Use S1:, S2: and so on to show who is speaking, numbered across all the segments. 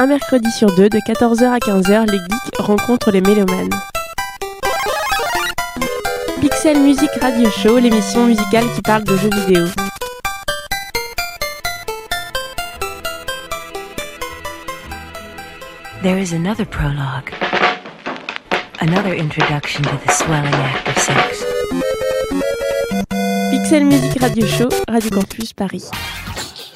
S1: un mercredi sur deux, de 14h à 15h, les geeks rencontrent les mélomanes. Pixel Music Radio Show, l'émission musicale qui parle de jeux vidéo.
S2: There is another prologue. Another introduction to the swelling act of sex.
S1: Pixel Music Radio Show, Radio Campus Paris.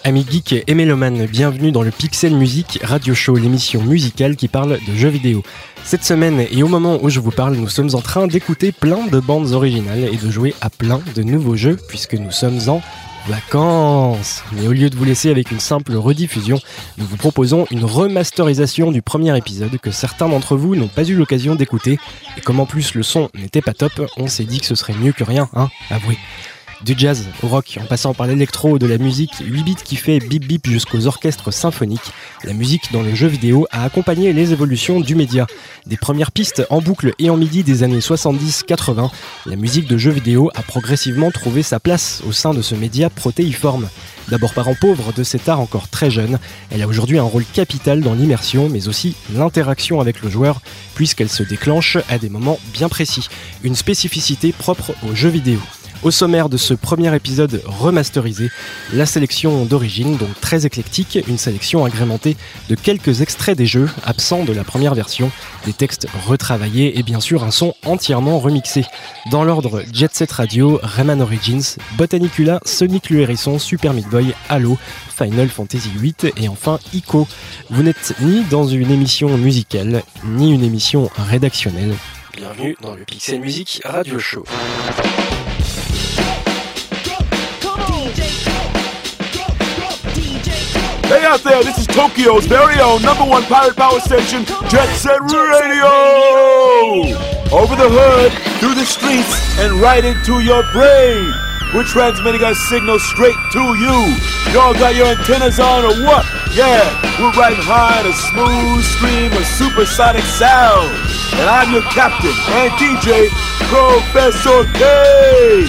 S3: Amis geeks et mélomanes, bienvenue dans le Pixel Music Radio Show, l'émission musicale qui parle de jeux vidéo. Cette semaine et au moment où je vous parle, nous sommes en train d'écouter plein de bandes originales et de jouer à plein de nouveaux jeux puisque nous sommes en vacances. Mais au lieu de vous laisser avec une simple rediffusion, nous vous proposons une remasterisation du premier épisode que certains d'entre vous n'ont pas eu l'occasion d'écouter. Et comme en plus le son n'était pas top, on s'est dit que ce serait mieux que rien, hein, avouez. Du jazz au rock, en passant par l'électro de la musique 8 bits qui fait bip bip jusqu'aux orchestres symphoniques, la musique dans le jeu vidéo a accompagné les évolutions du média. Des premières pistes en boucle et en midi des années 70-80, la musique de jeux vidéo a progressivement trouvé sa place au sein de ce média protéiforme. D'abord parent pauvre de cet art encore très jeune, elle a aujourd'hui un rôle capital dans l'immersion mais aussi l'interaction avec le joueur puisqu'elle se déclenche à des moments bien précis, une spécificité propre aux jeux vidéo. Au sommaire de ce premier épisode remasterisé, la sélection d'origine, donc très éclectique, une sélection agrémentée de quelques extraits des jeux absents de la première version, des textes retravaillés et bien sûr un son entièrement remixé. Dans l'ordre Jet Set Radio, Rayman Origins, Botanicula, Sonic le Hérisson, Super Meat Boy, Halo, Final Fantasy VIII et enfin Ico. Vous n'êtes ni dans une émission musicale, ni une émission rédactionnelle. Bienvenue dans le Pixel Music Radio Show.
S4: Out there, this is Tokyo's very own number one pirate power station, Jet Set Radio! Over the hood, through the streets, and right into your brain. We're transmitting our signal straight to you. Y'all got your antennas on or what? Yeah, we're riding high on a smooth stream of supersonic sound. And I'm your captain and DJ, Professor K.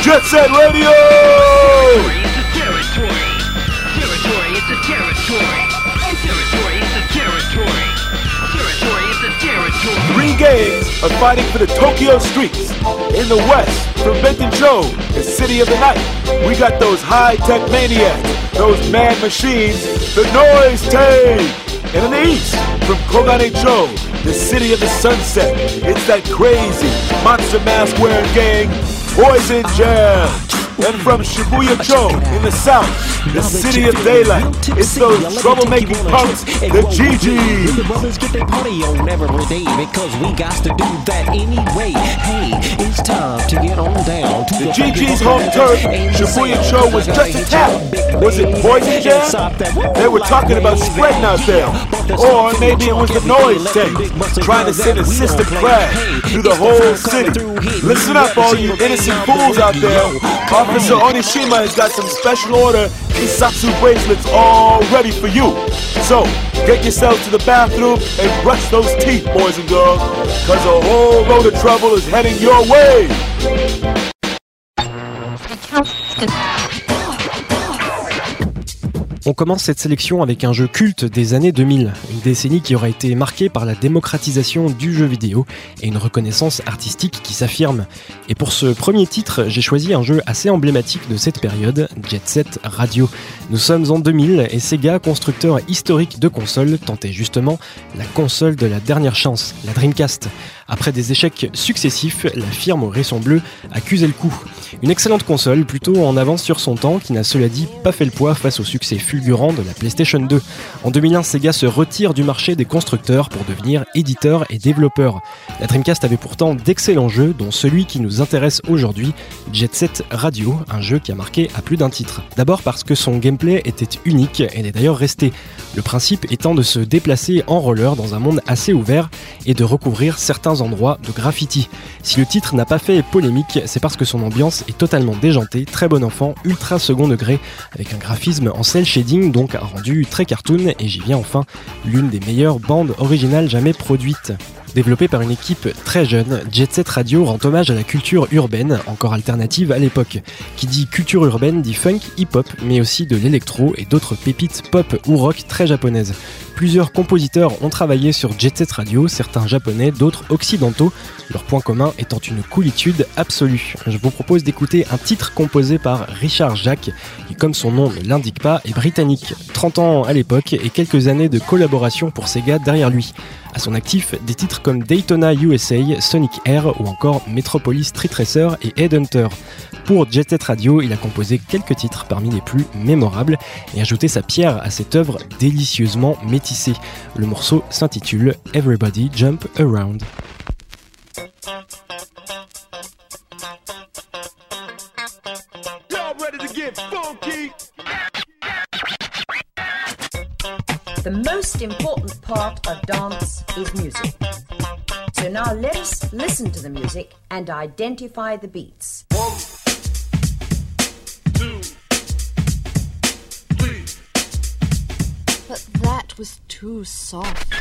S4: Jet Set Radio!
S5: It's a territory. Territory, it's a territory. It's a territory. Territory, it's a territory.
S4: Three gangs are fighting for the Tokyo streets. In the west, from Bentonjo, the city of the night, we got those high-tech maniacs, those mad machines, the noise tape. And in the east, from Koganecho, the city of the sunset, it's that crazy monster mask wearing gang, Poison Jam. And from Shibuya-cho in the south, the city of daylight, it's those troublemaking punks, the GGs.
S6: The brothers get their party on every day because we got to do that anyway. Hey, it's time to get on down to
S4: The GG's home turf, Shibuya Cho was just a tap. Was it Poison Jam? They were talking about spreading out there. Or maybe it was the noise tape, trying to send a sister crash through the whole city. Listen up, all you innocent fools out there. Officer Onishima has got some special order Kisatsu bracelets all ready for you. So, get yourselves to the bathroom and brush those teeth, boys and girls, because a whole load of trouble is heading your way.
S3: On commence cette sélection avec un jeu culte des années 2000, une décennie qui aura été marquée par la démocratisation du jeu vidéo et une reconnaissance artistique qui s'affirme. Et pour ce premier titre, j'ai choisi un jeu assez emblématique de cette période, Jet Set Radio. Nous sommes en 2000 et Sega, constructeur historique de consoles, tentait justement la console de la dernière chance, la Dreamcast. Après des échecs successifs, la firme au raison bleu accusait le coup. Une excellente console, plutôt en avance sur son temps, qui n'a cela dit pas fait le poids face au succès de la PlayStation 2. En 2001, Sega se retire du marché des constructeurs pour devenir éditeur et développeur. La Dreamcast avait pourtant d'excellents jeux, dont celui qui nous intéresse aujourd'hui, Jet Set Radio, un jeu qui a marqué à plus d'un titre. D'abord parce que son gameplay était unique et est d'ailleurs resté. Le principe étant de se déplacer en roller dans un monde assez ouvert et de recouvrir certains endroits de graffiti. Si le titre n'a pas fait polémique, c'est parce que son ambiance est totalement déjantée, très bon enfant, ultra second degré, avec un graphisme en cel shading, donc rendu très cartoon, et j'y viens enfin, l'une des meilleures bandes originales jamais produites. Développé par une équipe très jeune, Jet Set Radio rend hommage à la culture urbaine, encore alternative à l'époque. Qui dit culture urbaine dit funk, hip-hop, mais aussi de l'électro et d'autres pépites pop ou rock très japonaises. Plusieurs compositeurs ont travaillé sur Jet Set Radio, certains japonais, d'autres occidentaux, leur point commun étant une coolitude absolue. Je vous propose d'écouter un titre composé par Richard Jacques, qui comme son nom ne l'indique pas, est britannique. 30 ans à l'époque et quelques années de collaboration pour Sega derrière lui. À son actif, des titres comme Daytona USA, Sonic Air ou encore Metropolis Street Racer et Headhunter. Pour Jet Set Radio, il a composé quelques titres parmi les plus mémorables et ajouté sa pierre à cette œuvre délicieusement métissée. Le morceau s'intitule Everybody Jump Around.
S7: The most important part of dance is music. So now let us listen to the music and identify the beats.
S4: One, two,
S8: But that was too soft.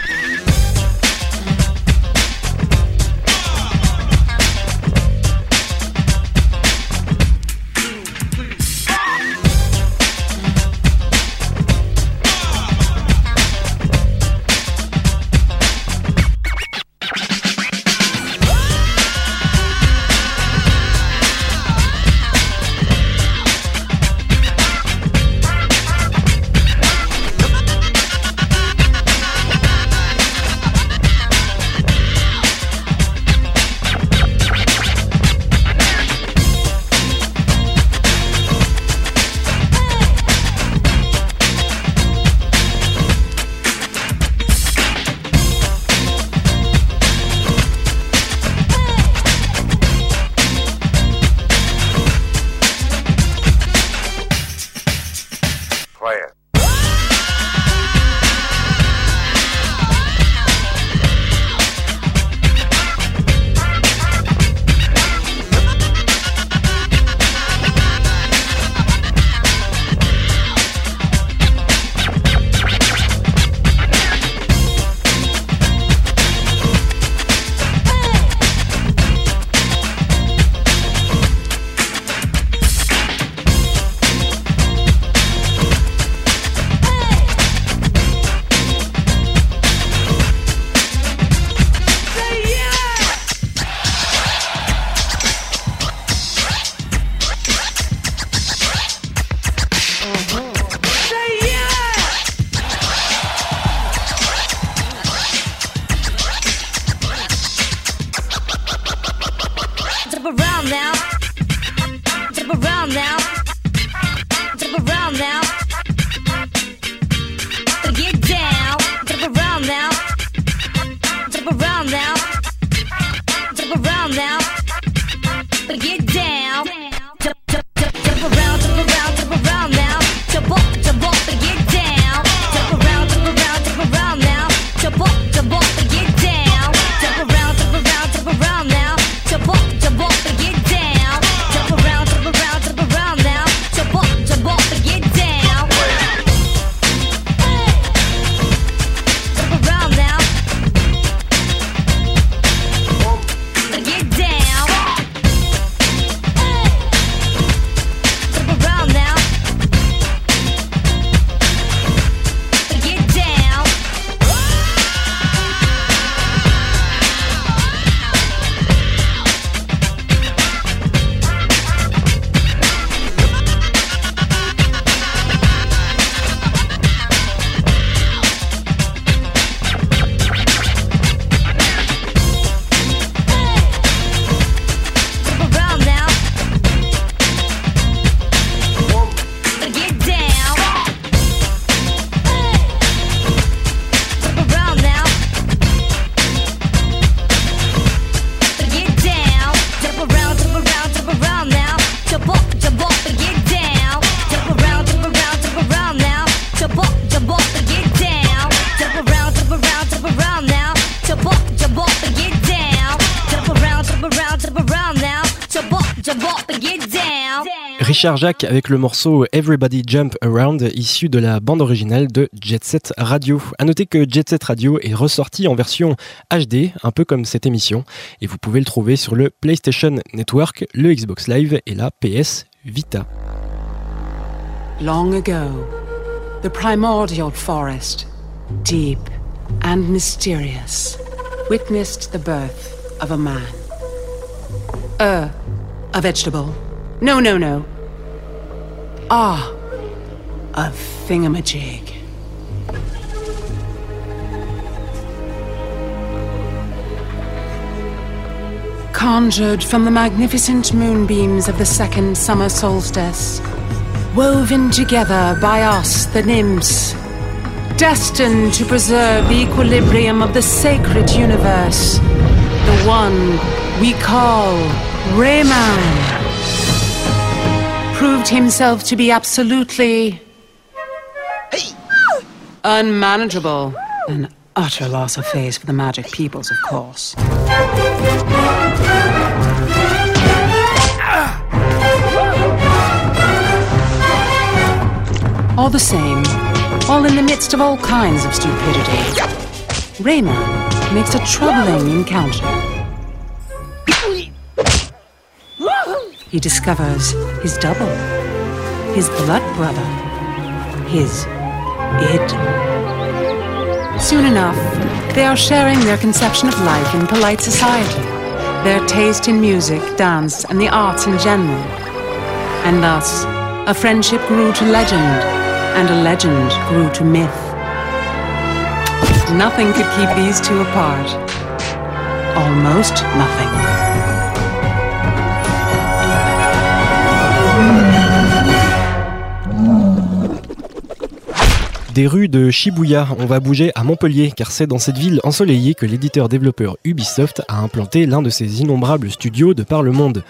S3: Richard Jacques avec le morceau Everybody Jump Around issu de la bande originale de Jet Set Radio. À noter que Jet Set Radio est ressorti en version HD, un peu comme cette émission, et vous pouvez le trouver sur le PlayStation Network, le Xbox Live et la PS Vita.
S9: Long ago, the primordial forest, deep and mysterious, witnessed the birth of a man. Uh, a vegetable. No, no, no. Ah, a thingamajig. Conjured from the magnificent moonbeams of the second summer solstice, woven together by us, the nymphs, destined to preserve the equilibrium of the sacred universe, the one we call Rayman proved himself to be absolutely unmanageable. An utter loss of face for the magic peoples, of course. All the same, all in the midst of all kinds of stupidity, Rayman makes a troubling encounter. He discovers his double, his blood brother, his id. Soon enough, they are sharing their conception of life in polite society, their taste in music, dance, and the arts in general. And thus, a friendship grew to legend, and a legend grew to myth. Nothing could keep these two apart. Almost nothing.
S3: Des rues de Shibuya, on va bouger à Montpellier, car c'est dans cette ville ensoleillée que l'éditeur-développeur Ubisoft a implanté l'un de ses innombrables studios de par le monde.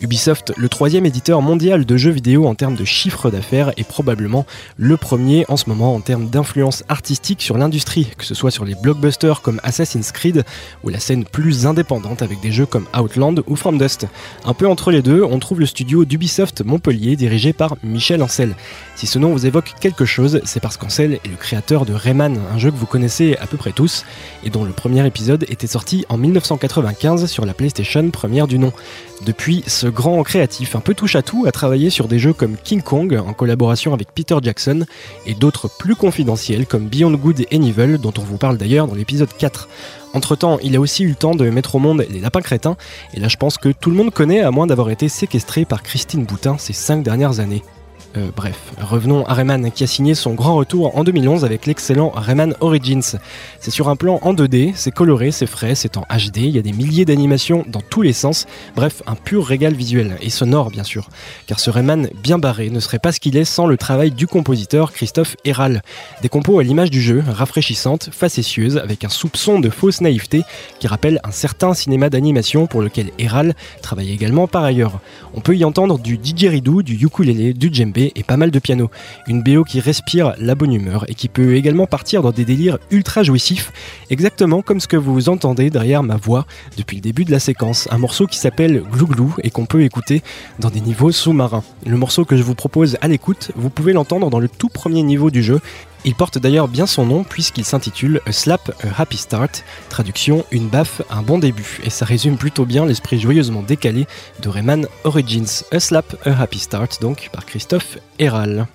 S3: Ubisoft, le troisième éditeur mondial de jeux vidéo en termes de chiffre d'affaires, est probablement le premier en ce moment en termes d'influence artistique sur l'industrie, que ce soit sur les blockbusters comme Assassin's Creed ou la scène plus indépendante avec des jeux comme Outland ou From Dust. Un peu entre les deux, on trouve le studio d'Ubisoft Montpellier dirigé par Michel Ancel. Si ce nom vous évoque quelque chose, c'est parce qu'Ancel est le créateur de Rayman, un jeu que vous connaissez à peu près tous et dont le premier épisode était sorti en 1995 sur la PlayStation première du nom. Depuis, ce grand créatif un peu touche à tout a travaillé sur des jeux comme King Kong en collaboration avec Peter Jackson et d'autres plus confidentiels comme Beyond Good and Evil dont on vous parle d'ailleurs dans l'épisode 4. Entre temps, il a aussi eu le temps de mettre au monde les lapins crétins, et là je pense que tout le monde connaît à moins d'avoir été séquestré par Christine Boutin ces 5 dernières années. Euh, bref, revenons à Rayman qui a signé son grand retour en 2011 avec l'excellent Rayman Origins. C'est sur un plan en 2D, c'est coloré, c'est frais, c'est en HD, il y a des milliers d'animations dans tous les sens, bref, un pur régal visuel et sonore bien sûr. Car ce Rayman bien barré ne serait pas ce qu'il est sans le travail du compositeur Christophe Héral. Des compos à l'image du jeu, rafraîchissantes, facétieuses, avec un soupçon de fausse naïveté qui rappelle un certain cinéma d'animation pour lequel Héral travaille également par ailleurs. On peut y entendre du didgeridoo, du ukulélé, du djembé et pas mal de piano. Une BO qui respire la bonne humeur et qui peut également partir dans des délires ultra jouissifs, exactement comme ce que vous entendez derrière ma voix depuis le début de la séquence. Un morceau qui s'appelle Glou Glou et qu'on peut écouter dans des niveaux sous-marins. Le morceau que je vous propose à l'écoute, vous pouvez l'entendre dans le tout premier niveau du jeu il porte d'ailleurs bien son nom puisqu'il s'intitule A Slap, A Happy Start, traduction une baffe, un bon début, et ça résume plutôt bien l'esprit joyeusement décalé de Rayman Origins. A Slap, A Happy Start, donc par Christophe Héral.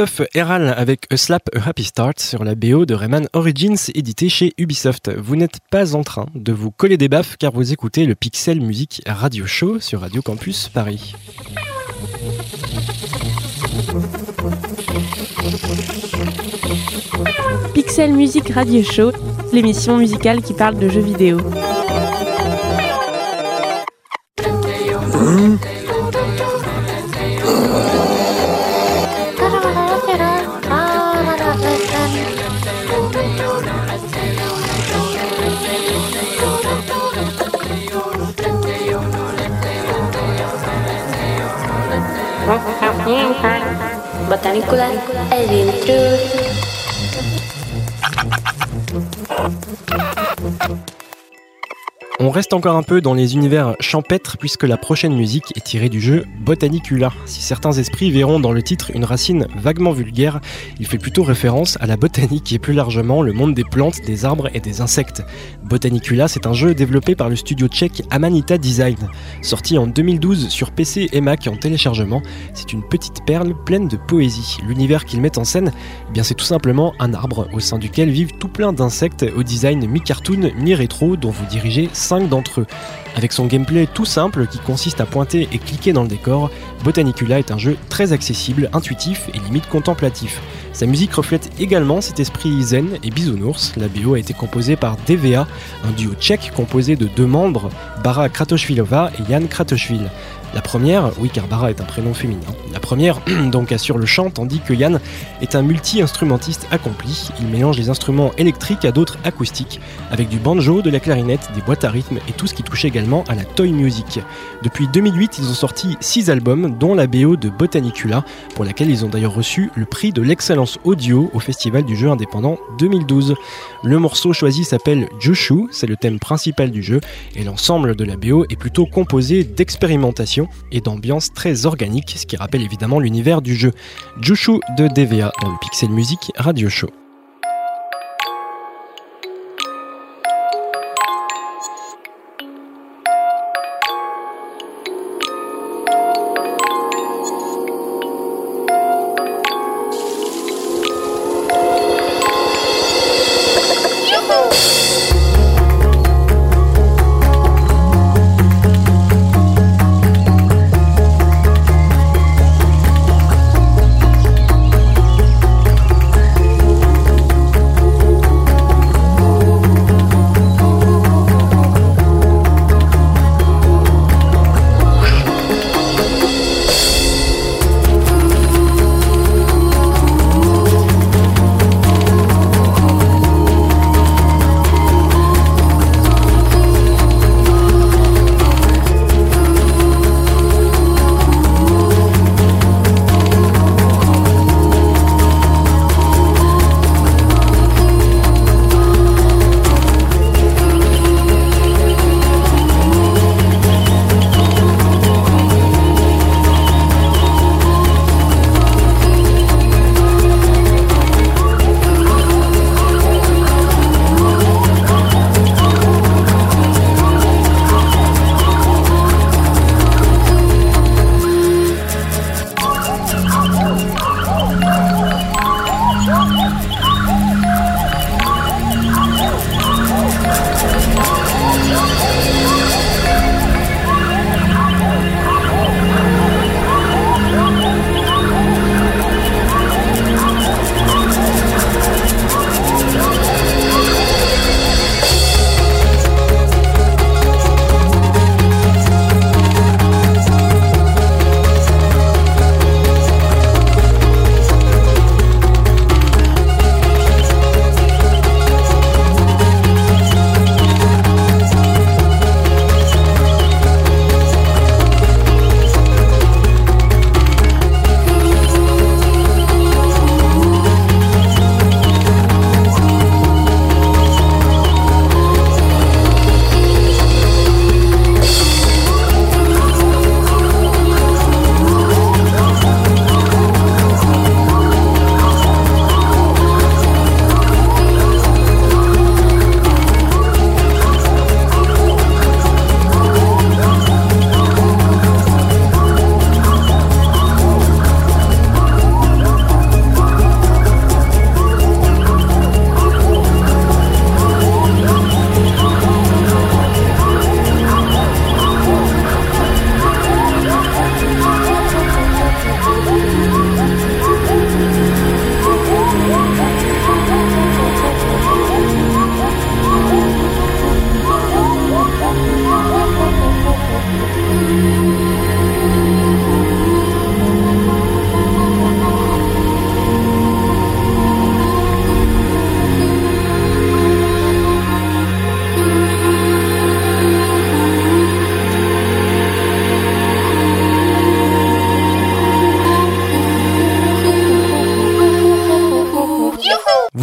S3: Christophe Herral avec A Slap A Happy Start sur la BO de Rayman Origins édité chez Ubisoft. Vous n'êtes pas en train de vous coller des baffes car vous écoutez le Pixel Music Radio Show sur Radio Campus Paris.
S1: Pixel Music Radio Show, l'émission musicale qui parle de jeux vidéo.
S10: Botanicula Edil Truth.
S3: On reste encore un peu dans les univers champêtres puisque la prochaine musique est tirée du jeu Botanicula. Si certains esprits verront dans le titre une racine vaguement vulgaire, il fait plutôt référence à la botanique et plus largement le monde des plantes, des arbres et des insectes. Botanicula, c'est un jeu développé par le studio tchèque Amanita Design. Sorti en 2012 sur PC et Mac en téléchargement, c'est une petite perle pleine de poésie. L'univers qu'il met en scène, eh bien c'est tout simplement un arbre au sein duquel vivent tout plein d'insectes au design mi-cartoon, mi-rétro dont vous dirigez d'entre eux. Avec son gameplay tout simple qui consiste à pointer et cliquer dans le décor, Botanicula est un jeu très accessible, intuitif et limite contemplatif. Sa musique reflète également cet esprit zen et bisounours. La BO a été composée par DVA, un duo tchèque composé de deux membres, Bara Kratochvilova et Jan Kratochvil. La première, oui car Bara est un prénom féminin, la première donc assure le chant tandis que Yann est un multi-instrumentiste accompli. Il mélange les instruments électriques à d'autres acoustiques, avec du banjo, de la clarinette, des boîtes à rythme et tout ce qui touche également à la toy music. Depuis 2008, ils ont sorti 6 albums, dont la BO de Botanicula, pour laquelle ils ont d'ailleurs reçu le prix de l'excellence audio au Festival du jeu indépendant 2012. Le morceau choisi s'appelle Jushu, c'est le thème principal du jeu, et l'ensemble de la BO est plutôt composé et d'ambiance très organique, ce qui rappelle évidemment l'univers du jeu. Jushu de DVA dans le Pixel Music Radio Show.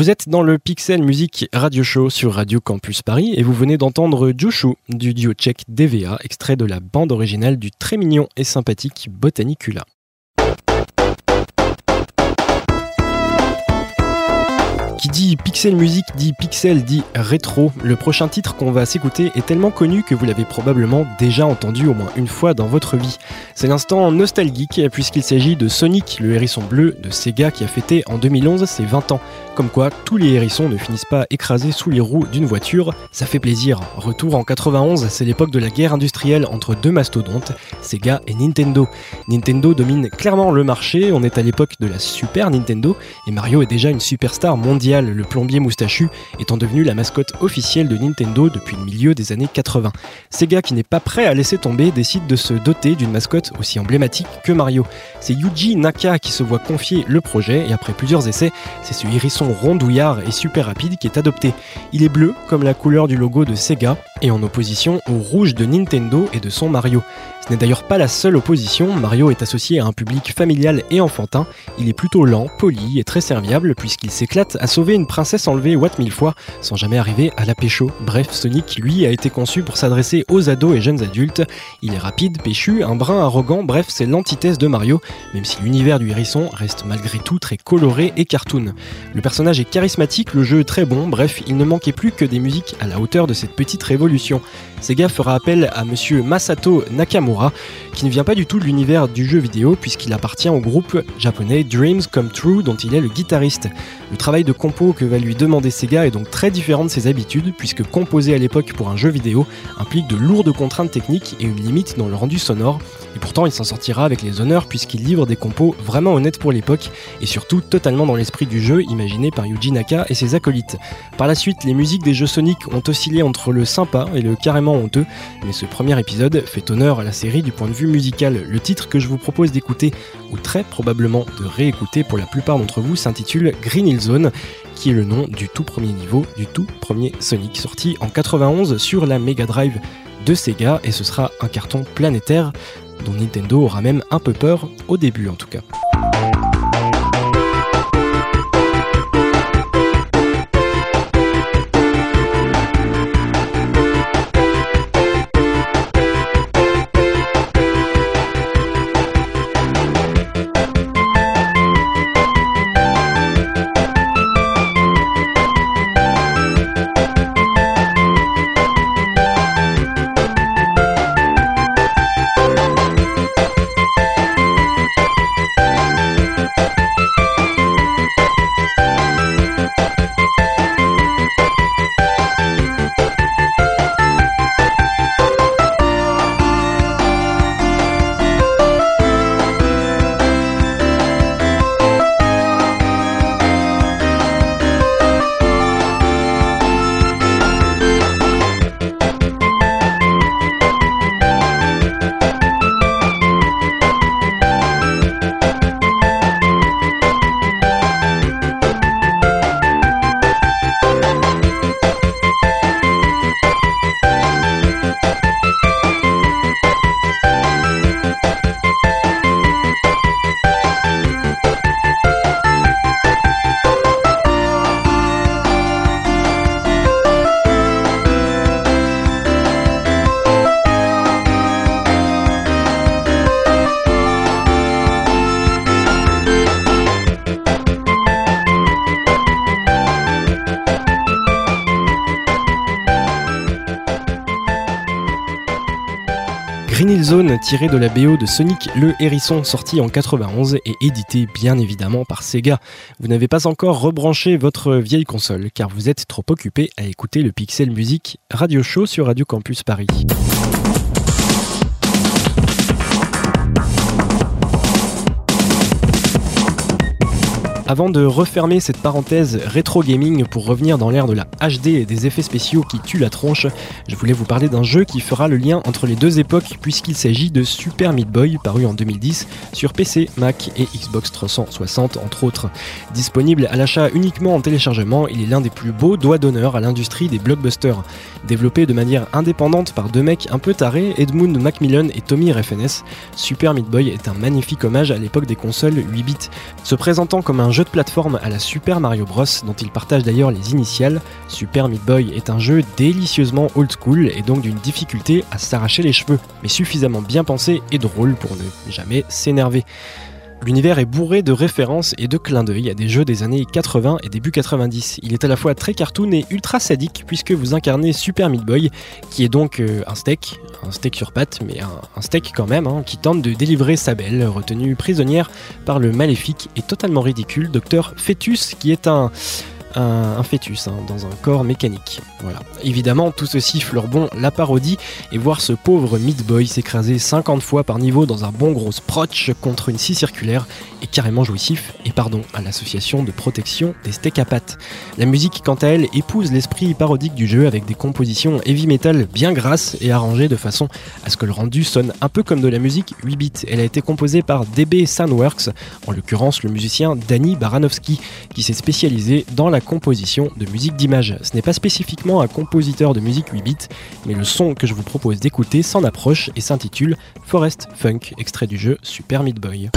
S3: Vous êtes dans le Pixel Music Radio Show sur Radio Campus Paris et vous venez d'entendre Joshu du duo tchèque DVA, extrait de la bande originale du très mignon et sympathique Botanicula. Dit pixel music dit pixel dit rétro. Le prochain titre qu'on va s'écouter est tellement connu que vous l'avez probablement déjà entendu au moins une fois dans votre vie. C'est l'instant nostalgique puisqu'il s'agit de Sonic, le hérisson bleu de Sega qui a fêté en 2011 ses 20 ans. Comme quoi, tous les hérissons ne finissent pas écrasés sous les roues d'une voiture, ça fait plaisir. Retour en 91, c'est l'époque de la guerre industrielle entre deux mastodontes, Sega et Nintendo. Nintendo domine clairement le marché, on est à l'époque de la Super Nintendo, et Mario est déjà une superstar mondiale, le plombier moustachu étant devenu la mascotte officielle de Nintendo depuis le milieu des années 80. Sega, qui n'est pas prêt à laisser tomber, décide de se doter d'une mascotte aussi emblématique que Mario. C'est Yuji Naka qui se voit confier le projet, et après plusieurs essais, c'est ce hérisson rondouillard et super rapide qui est adopté. Il est bleu comme la couleur du logo de Sega et en opposition au rouge de Nintendo et de son Mario. N'est d'ailleurs pas la seule opposition, Mario est associé à un public familial et enfantin, il est plutôt lent, poli et très serviable puisqu'il s'éclate à sauver une princesse enlevée Watt mille fois sans jamais arriver à la pécho. Bref, Sonic lui a été conçu pour s'adresser aux ados et jeunes adultes, il est rapide, péchu, un brin arrogant, bref c'est l'antithèse de Mario, même si l'univers du hérisson reste malgré tout très coloré et cartoon. Le personnage est charismatique, le jeu très bon, bref il ne manquait plus que des musiques à la hauteur de cette petite révolution. Sega fera appel à monsieur Masato Nakamura, qui ne vient pas du tout de l'univers du jeu vidéo puisqu'il appartient au groupe japonais Dreams Come True dont il est le guitariste. Le travail de compo que va lui demander Sega est donc très différent de ses habitudes puisque composer à l'époque pour un jeu vidéo implique de lourdes contraintes techniques et une limite dans le rendu sonore. Et pourtant il s'en sortira avec les honneurs puisqu'il livre des compos vraiment honnêtes pour l'époque et surtout totalement dans l'esprit du jeu imaginé par Yuji Naka et ses acolytes. Par la suite, les musiques des jeux Sonic ont oscillé entre le sympa et le carrément honteux, mais ce premier épisode fait honneur à la série du point de vue musical. Le titre que je vous propose d'écouter, ou très probablement de réécouter pour la plupart d'entre vous, s'intitule Green Hill Zone, qui est le nom du tout premier niveau du tout premier Sonic, sorti en 91 sur la Mega Drive de Sega, et ce sera un carton planétaire dont Nintendo aura même un peu peur, au début en tout cas. Zone, tiré de la BO de Sonic le Hérisson, sorti en 91 et édité bien évidemment par Sega. Vous n'avez pas encore rebranché votre vieille console car vous êtes trop occupé à écouter le Pixel Music Radio Show sur Radio Campus Paris. Avant de refermer cette parenthèse rétro gaming pour revenir dans l'ère de la HD et des effets spéciaux qui tuent la tronche, je voulais vous parler d'un jeu qui fera le lien entre les deux époques puisqu'il s'agit de Super Meat Boy paru en 2010 sur PC, Mac et Xbox 360 entre autres. Disponible à l'achat uniquement en téléchargement, il est l'un des plus beaux doigts d'honneur à l'industrie des blockbusters. Développé de manière indépendante par deux mecs un peu tarés, Edmund Macmillan et Tommy Refenes, Super Meat Boy est un magnifique hommage à l'époque des consoles 8 bits. Se présentant comme un de plateforme à la Super Mario Bros, dont il partage d'ailleurs les initiales. Super Meat Boy est un jeu délicieusement old school et donc d'une difficulté à s'arracher les cheveux, mais suffisamment bien pensé et drôle pour ne jamais s'énerver. L'univers est bourré de références et de clins d'œil à des jeux des années 80 et début 90. Il est à la fois très cartoon et ultra sadique puisque vous incarnez Super Meat Boy, qui est donc euh, un steak, un steak sur pattes, mais un, steak quand même, hein, qui tente de délivrer sa belle, retenue prisonnière par le maléfique et totalement ridicule Docteur Fetus, qui est un un, fœtus hein, dans un corps mécanique. Voilà. Évidemment, tout ceci fleure bon la parodie et voir ce pauvre Meat Boy s'écraser 50 fois par niveau dans un bon gros sprotch contre une scie circulaire est carrément jouissif et pardon à l'association de protection des steaks à pattes. La musique, quant à elle, épouse l'esprit parodique du jeu avec des compositions heavy metal bien grasses et arrangées de façon à ce que le rendu sonne un peu comme de la musique 8 bits. Elle a été composée par DB Soundworks, en l'occurrence le musicien Danny Baranowski, qui s'est spécialisé dans la composition de musique d'image. Ce n'est pas spécifiquement un compositeur de musique 8 bits, mais le son que je vous propose d'écouter s'en approche et s'intitule Forest Funk, extrait du jeu Super Meat Boy.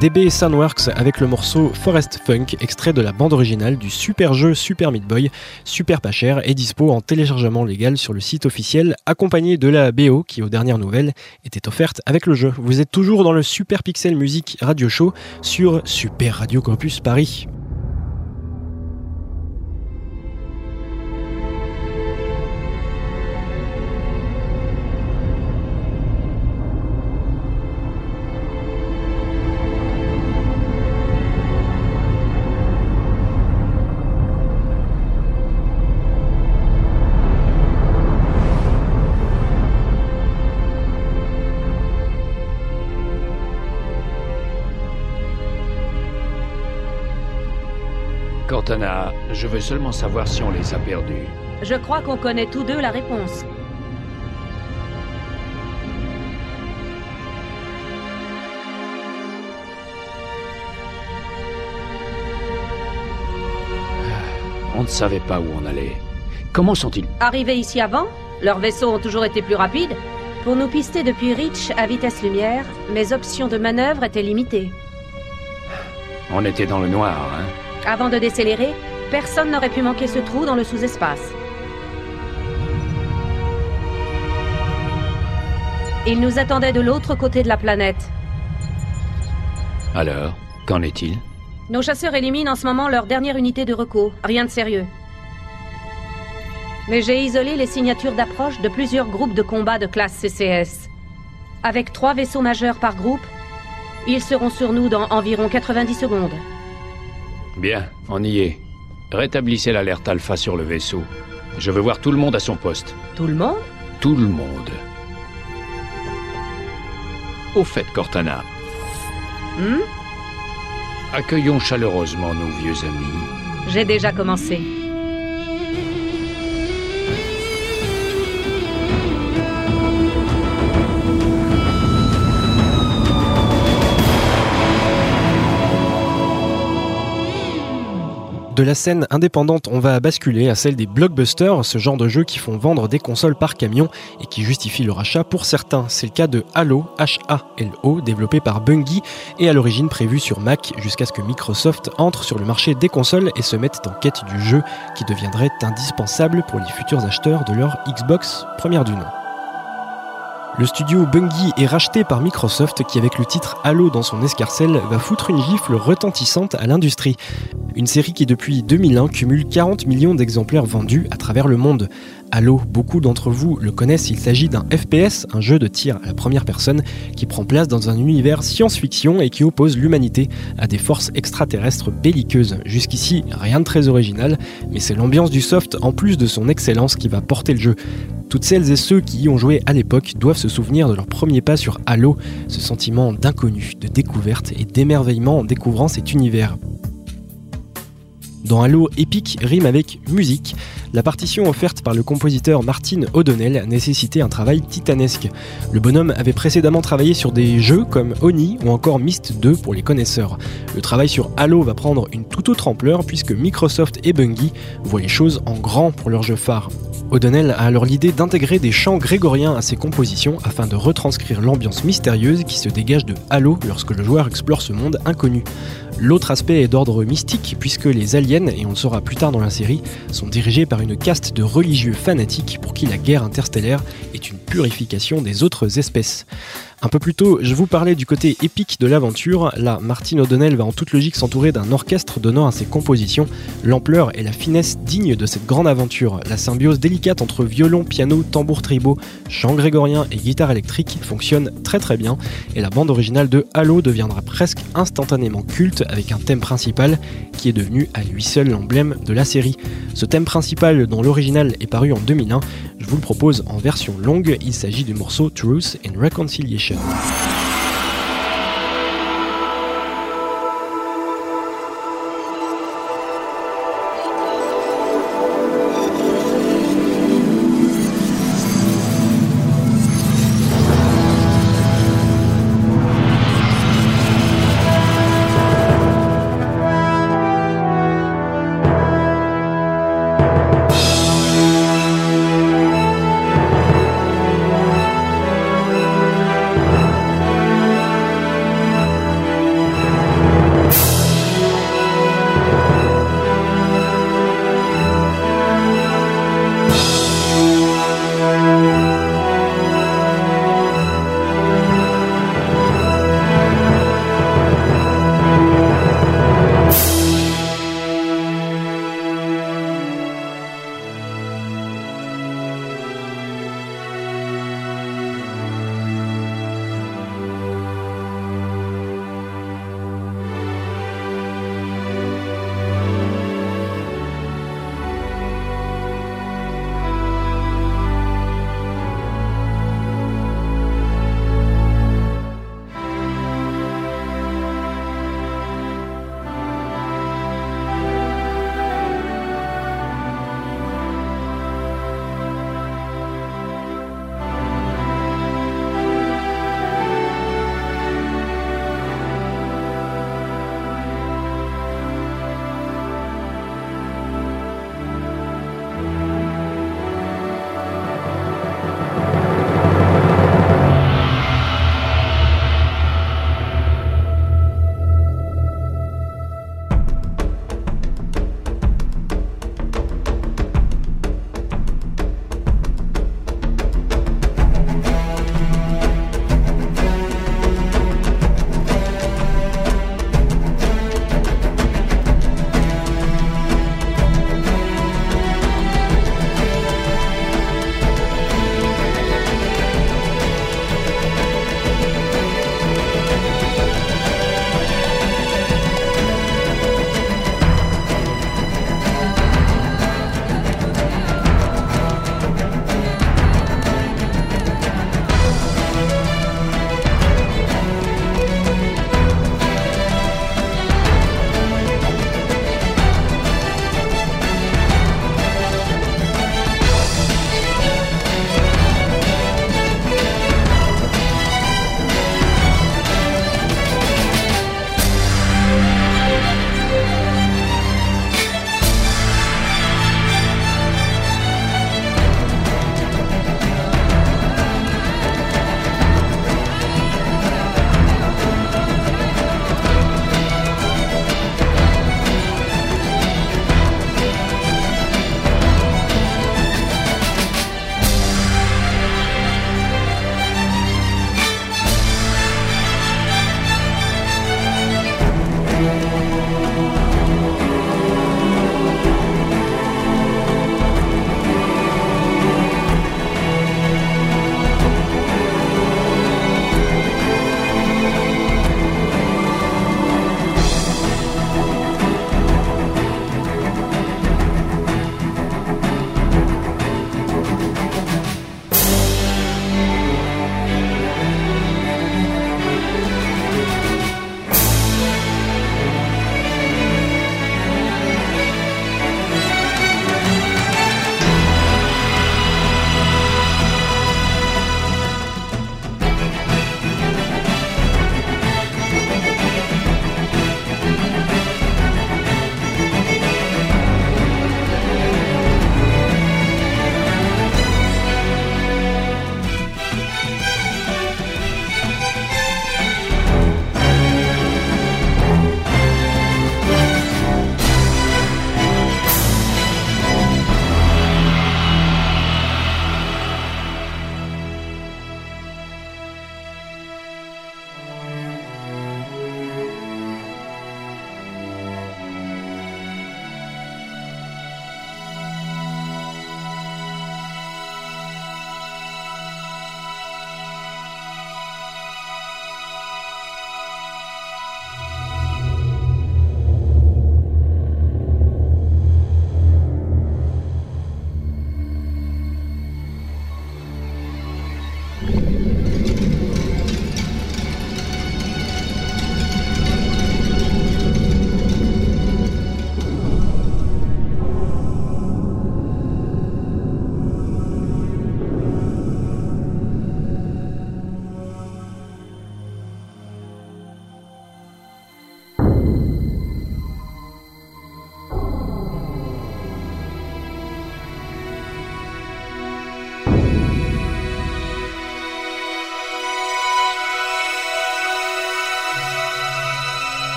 S3: DB Soundworks avec le morceau Forest Funk, extrait de la bande originale du super jeu Super Meat Boy, super pas cher et dispo en téléchargement légal sur le site officiel, accompagné de la BO qui, aux dernières nouvelles, était offerte avec le jeu. Vous êtes toujours dans le Super Pixel Music Radio Show sur Super Radio Campus Paris.
S11: Je veux seulement savoir si on les a perdus.
S12: Je crois qu'on connaît tous deux la réponse.
S11: Ah, on ne savait pas où on allait. Comment sont-ils?
S12: Arrivés ici avant Leurs vaisseaux ont toujours été plus rapides Pour nous pister depuis Reach à vitesse lumière, mes options de manœuvre étaient limitées.
S11: On était dans le noir, hein?
S12: Avant de décélérer, personne n'aurait pu manquer ce trou dans le sous-espace. Ils nous attendaient de l'autre côté de la planète.
S11: Alors, qu'en est-il?
S12: Nos chasseurs éliminent en ce moment leur dernière unité de recours. Rien de sérieux. Mais j'ai isolé les signatures d'approche de plusieurs groupes de combat de classe CCS. Avec trois vaisseaux majeurs par groupe, ils seront sur nous dans environ 90 secondes.
S11: Bien, on y est. Rétablissez l'alerte alpha sur le vaisseau. Je veux voir tout le monde à son poste.
S12: Tout le monde?
S11: Tout le monde. Au fait, Cortana,
S12: Hmm?
S11: Accueillons chaleureusement nos vieux amis.
S12: J'ai déjà commencé.
S3: De la scène indépendante, on va basculer à celle des blockbusters, ce genre de jeux qui font vendre des consoles par camion et qui justifient leur achat pour certains. C'est le cas de Halo, H-A-L-O, développé par Bungie et à l'origine prévu sur Mac jusqu'à ce que Microsoft entre sur le marché des consoles et se mette en quête du jeu qui deviendrait indispensable pour les futurs acheteurs de leur Xbox première du nom. Le studio Bungie est racheté par Microsoft qui avec le titre Halo dans son escarcelle va foutre une gifle retentissante à l'industrie. Une série qui depuis 2001 cumule 40 millions d'exemplaires vendus à travers le monde. Halo, beaucoup d'entre vous le connaissent, il s'agit d'un FPS, un jeu de tir à la première personne, qui prend place dans un univers science-fiction et qui oppose l'humanité à des forces extraterrestres belliqueuses. Jusqu'ici, rien de très original, mais c'est l'ambiance du soft en plus de son excellence qui va porter le jeu. Toutes celles et ceux qui y ont joué à l'époque doivent se souvenir de leur premier pas sur Halo, ce sentiment d'inconnu, de découverte et d'émerveillement en découvrant cet univers. Dans Halo, Epic rime avec musique. La partition offerte par le compositeur Martin O'Donnell nécessitait un travail titanesque. Le bonhomme avait précédemment travaillé sur des jeux comme Oni ou encore Myst 2 pour les connaisseurs. Le travail sur Halo va prendre une toute autre ampleur puisque Microsoft et Bungie voient les choses en grand pour leur jeu phare. O'Donnell a alors l'idée d'intégrer des chants grégoriens à ses compositions afin de retranscrire l'ambiance mystérieuse qui se dégage de Halo lorsque le joueur explore ce monde inconnu. L'autre aspect est d'ordre mystique puisque les aliens, et on le saura plus tard dans la série, sont dirigés par une caste de religieux fanatiques pour qui la guerre interstellaire est une purification des autres espèces. Un peu plus tôt, je vous parlais du côté épique de l'aventure. Là, Martin O'Donnell va en toute logique s'entourer d'un orchestre donnant à ses compositions l'ampleur et la finesse dignes de cette grande aventure. La symbiose délicate entre violon, piano, tambour tribaux, chant grégorien et guitare électrique fonctionne très très bien et la bande originale de Halo deviendra presque instantanément culte avec un thème principal qui est devenu à lui seul l'emblème de la série. Ce thème principal dont l'original est paru en 2001, je vous le propose en version longue, il s'agit du morceau Truth and Reconciliation. Nation.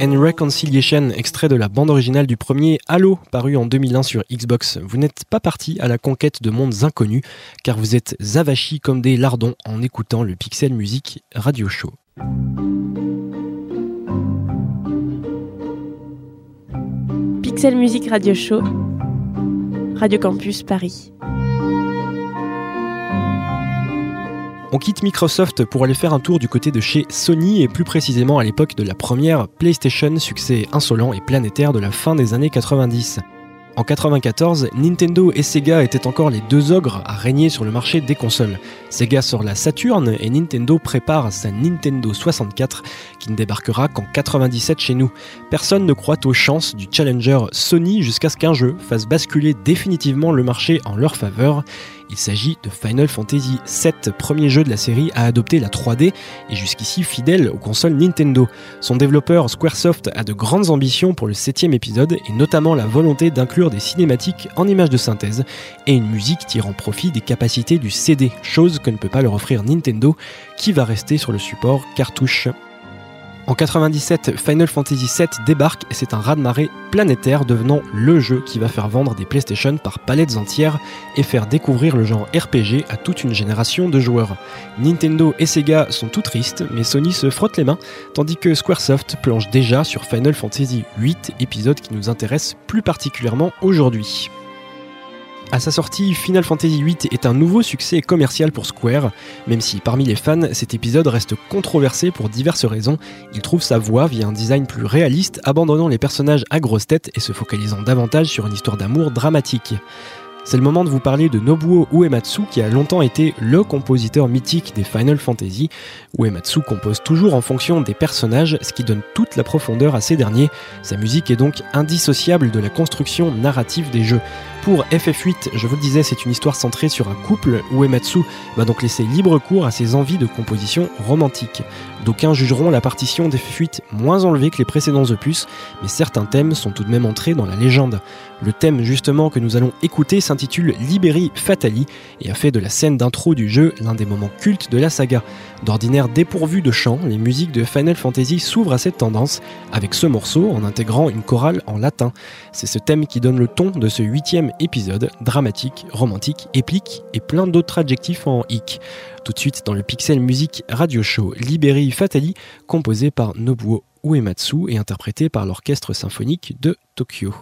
S3: And Reconciliation, extrait de la bande originale du premier Halo, paru en 2001 sur Xbox. Vous n'êtes pas parti à la conquête de mondes inconnus, car vous êtes avachis comme des lardons en écoutant le Pixel Music Radio Show.
S1: Pixel Music Radio Show, Radio Campus Paris.
S3: On quitte Microsoft pour aller faire un tour du côté de chez Sony et plus précisément à l'époque de la première PlayStation, succès insolent et planétaire de la fin des années 90. En 94, Nintendo et Sega étaient encore les deux ogres à régner sur le marché des consoles. Sega sort la Saturn et Nintendo prépare sa Nintendo 64 qui ne débarquera qu'en 97 chez nous. Personne ne croit aux chances du challenger Sony jusqu'à ce qu'un jeu fasse basculer définitivement le marché en leur faveur il s'agit de Final Fantasy VII, premier jeu de la série à adopter la 3D et jusqu'ici fidèle aux consoles Nintendo. Son développeur Squaresoft a de grandes ambitions pour le septième épisode et notamment la volonté d'inclure des cinématiques en images de synthèse et une musique tirant profit des capacités du CD, chose que ne peut pas leur offrir Nintendo qui va rester sur le support cartouche. En 97, Final Fantasy VII débarque et c'est un raz-de-marée planétaire devenant le jeu qui va faire vendre des PlayStation par palettes entières et faire découvrir le genre RPG à toute une génération de joueurs. Nintendo et Sega sont tout tristes, mais Sony se frotte les mains, tandis que Squaresoft planche déjà sur Final Fantasy VIII, épisode qui nous intéresse plus particulièrement aujourd'hui. À sa sortie, Final Fantasy VIII est un nouveau succès commercial pour Square, même si parmi les fans, cet épisode reste controversé pour diverses raisons. Il trouve sa voie via un design plus réaliste, abandonnant les personnages à grosse tête et se focalisant davantage sur une histoire d'amour dramatique. C'est le moment de vous parler de Nobuo Uematsu qui a longtemps été le compositeur mythique des Final Fantasy. Uematsu compose toujours en fonction des personnages, ce qui donne toute la profondeur à ces derniers. Sa musique est donc indissociable de la construction narrative des jeux. Pour FF8, je vous le disais, c'est une histoire centrée sur un couple. Uematsu va donc laisser libre cours à ses envies de composition romantique. D'aucuns jugeront la partition d'FF8 moins enlevée que les précédents opus, mais certains thèmes sont tout de même entrés dans la légende. Le thème justement que nous allons écouter s'intitule Liberi Fatali et a fait de la scène d'intro du jeu l'un des moments cultes de la saga. D'ordinaire dépourvu de chant, les musiques de Final Fantasy s'ouvrent à cette tendance avec ce morceau en intégrant une chorale en latin. C'est ce thème qui donne le ton de ce huitième épisode, dramatique, romantique, épique et plein d'autres adjectifs en hic. Tout de suite dans le Pixel Music Radio Show Liberi Fatali, composé par Nobuo Uematsu et interprété par l'Orchestre Symphonique de Tokyo.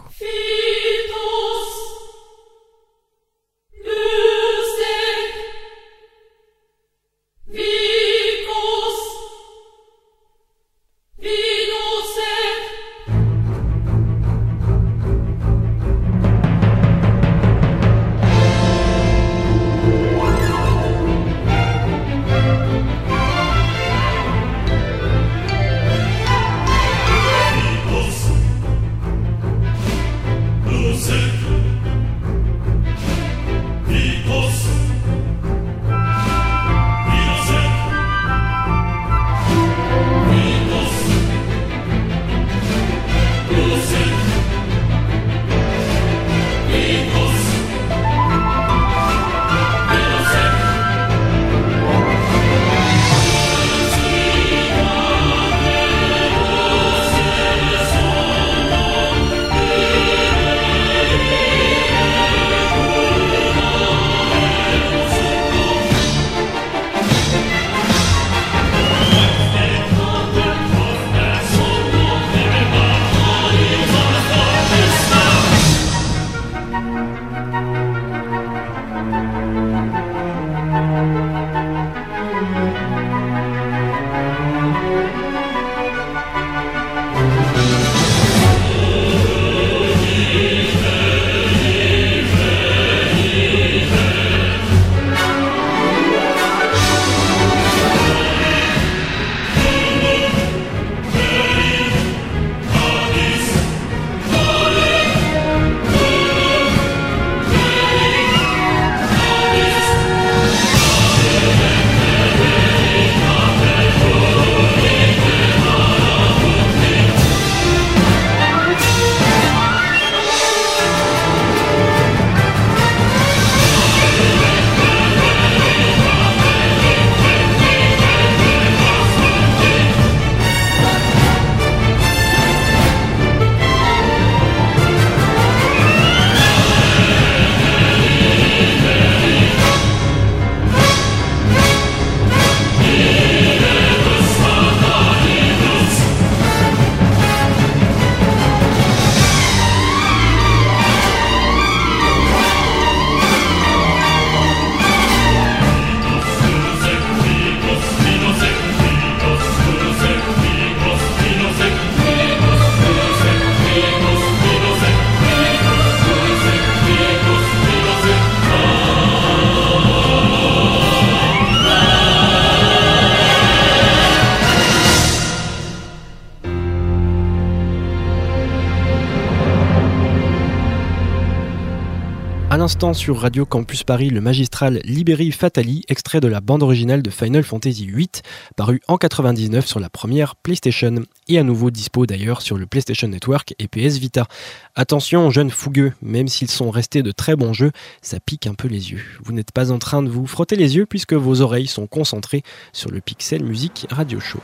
S3: l'instant sur Radio Campus Paris, le magistral Liberi Fatali, extrait de la bande originale de Final Fantasy VIII, paru en 99 sur la première PlayStation, et à nouveau dispo d'ailleurs sur le PlayStation Network et PS Vita. Attention, jeunes fougueux, même s'ils sont restés de très bons jeux, ça pique un peu les yeux. Vous n'êtes pas en train de vous frotter les yeux puisque vos oreilles sont concentrées sur le Pixel Music Radio Show.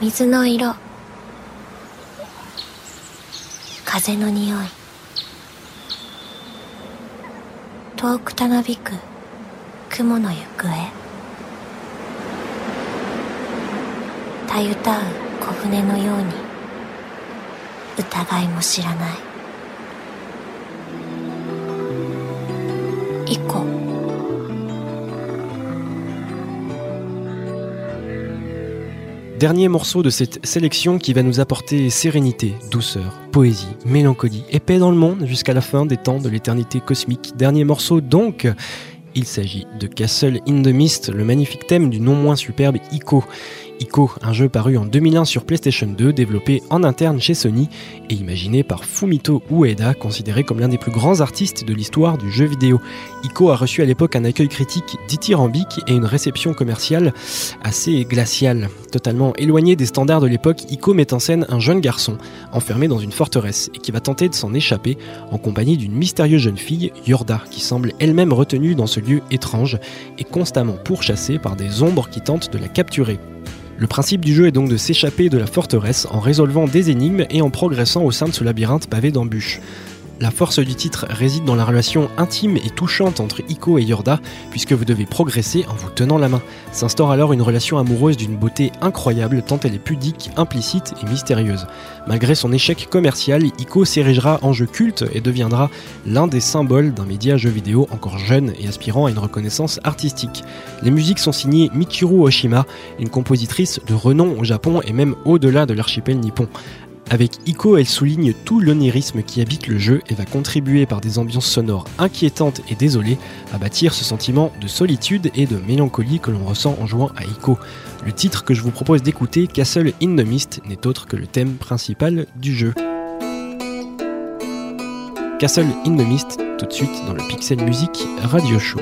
S13: 水の色風の匂い 遠くたなびく雲の行方。たゆたう小舟のように疑いも知らない。以降
S3: Dernier morceau de cette sélection qui va nous apporter sérénité, douceur, poésie, mélancolie, épais dans le monde jusqu'à la fin des temps de l'éternité cosmique. Dernier morceau donc, il s'agit de Castle in the Mist, le magnifique thème du non moins superbe Ico. Ico, un jeu paru en 2001 sur PlayStation 2, développé en interne chez Sony et imaginé par Fumito Ueda, considéré comme l'un des plus grands artistes de l'histoire du jeu vidéo. Ico a reçu à l'époque un accueil critique dithyrambique et une réception commerciale assez glaciale. Totalement éloigné des standards de l'époque, Ico met en scène un jeune garçon enfermé dans une forteresse et qui va tenter de s'en échapper en compagnie d'une mystérieuse jeune fille, Yorda, qui semble elle-même retenue dans ce lieu étrange et constamment pourchassée par des ombres qui tentent de la capturer. Le principe du jeu est donc de s'échapper de la forteresse en résolvant des énigmes et en progressant au sein de ce labyrinthe pavé d'embûches. La force du titre réside dans la relation intime et touchante entre Iko et Yorda, puisque vous devez progresser en vous tenant la main. S'instaure alors une relation amoureuse d'une beauté incroyable, tant elle est pudique, implicite et mystérieuse. Malgré son échec commercial, Iko s'érigera en jeu culte et deviendra l'un des symboles d'un média jeu vidéo encore jeune et aspirant à une reconnaissance artistique. Les musiques sont signées Michiru Oshima, une compositrice de renom au Japon et même au-delà de l'archipel nippon. Avec Ico, elle souligne tout l'onirisme qui habite le jeu et va contribuer par des ambiances sonores inquiétantes et désolées à bâtir ce sentiment de solitude et de mélancolie que l'on ressent en jouant à Ico. Le titre que je vous propose d'écouter, Castle in the Mist, n'est autre que le thème principal du jeu. Castle in the Mist, tout de suite dans le Pixel Music Radio Show.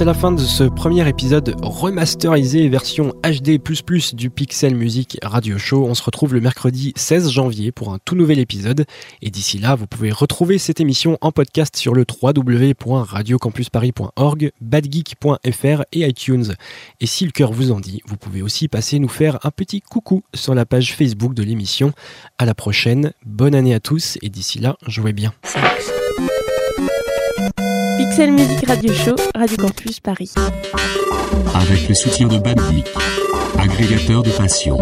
S3: C'est la fin de ce premier épisode remasterisé version HD++ du Pixel Music Radio Show. On se retrouve le mercredi 16 janvier pour un tout nouvel épisode. Et d'ici là, vous pouvez retrouver cette émission en podcast sur le www.radiocampusparis.org, badgeek.fr et iTunes. Et si le cœur vous en dit, vous pouvez aussi passer nous faire un petit coucou sur la page Facebook de l'émission. À la prochaine, bonne année à tous et d'ici là, jouez bien.
S1: Pixel Music Radio Show, Radio Campus Paris.
S14: Avec le soutien de Geek, agrégateur de passion.